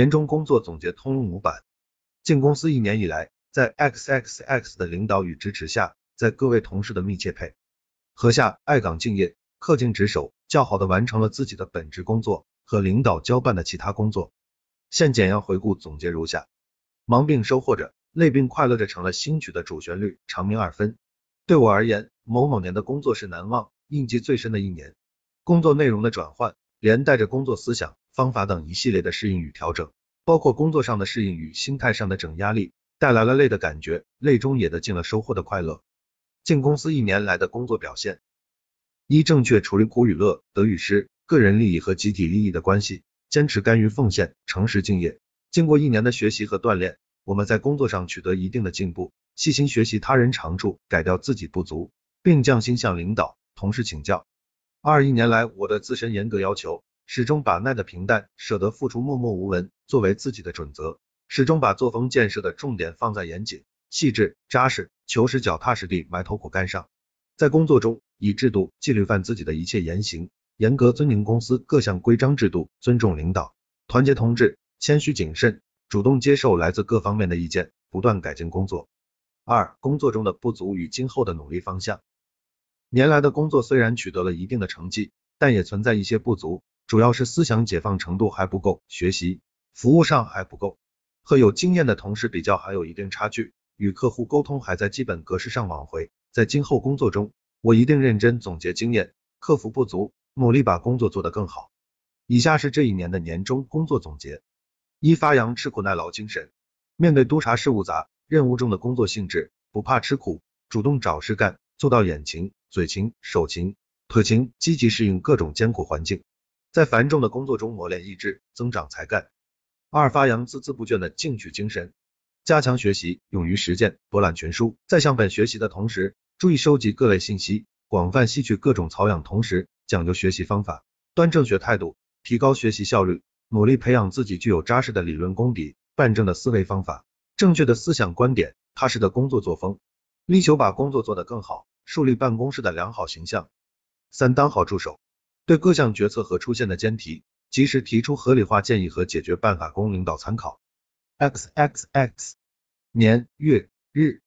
年终工作总结通用模板。进公司一年以来，在 XXX 的领导与支持下，在各位同事的密切配合下，爱岗敬业、恪尽职守，较好的完成了自己的本职工作和领导交办的其他工作。现简要回顾总结如下：忙并收获着，累并快乐着，成了新曲的主旋律，长鸣二分。对我而言，某某年的工作是难忘、印记最深的一年。工作内容的转换，连带着工作思想、方法等一系列的适应与调整，包括工作上的适应与心态上的整压力，带来了累的感觉，累中也得进了收获的快乐。进公司一年来的工作表现：一、正确处理苦与乐、得与失、个人利益和集体利益的关系，坚持甘于奉献、诚实敬业。经过一年的学习和锻炼，我们在工作上取得一定的进步，细心学习他人长处，改掉自己不足，并匠心向领导、同事请教。二一年来，我的自身严格要求，始终把耐得平淡、舍得付出、默默无闻作为自己的准则，始终把作风建设的重点放在严谨、细致、扎实、求实、脚踏实地、埋头苦干上。在工作中，以制度、纪律范自己的一切言行，严格遵循公司各项规章制度，尊重领导，团结同志，谦虚谨慎，主动接受来自各方面的意见，不断改进工作。二、工作中的不足与今后的努力方向。年来的工作虽然取得了一定的成绩，但也存在一些不足，主要是思想解放程度还不够，学习服务上还不够，和有经验的同事比较还有一定差距，与客户沟通还在基本格式上往回。在今后工作中，我一定认真总结经验，克服不足，努力把工作做得更好。以下是这一年的年终工作总结：一、发扬吃苦耐劳精神，面对督查事务杂任务重的工作性质，不怕吃苦，主动找事干，做到眼勤。嘴勤、手勤、腿勤，积极适应各种艰苦环境，在繁重的工作中磨练意志，增长才干。二、发扬孜孜不倦的进取精神，加强学习，勇于实践，博览群书。在向本学习的同时，注意收集各类信息，广泛吸取各种草养，同时讲究学习方法，端正学态度，提高学习效率，努力培养自己具有扎实的理论功底、办证的思维方法、正确的思想观点、踏实的工作作风，力求把工作做得更好。树立办公室的良好形象。三、当好助手，对各项决策和出现的艰题，及时提出合理化建议和解决办法供领导参考。X X X 年月日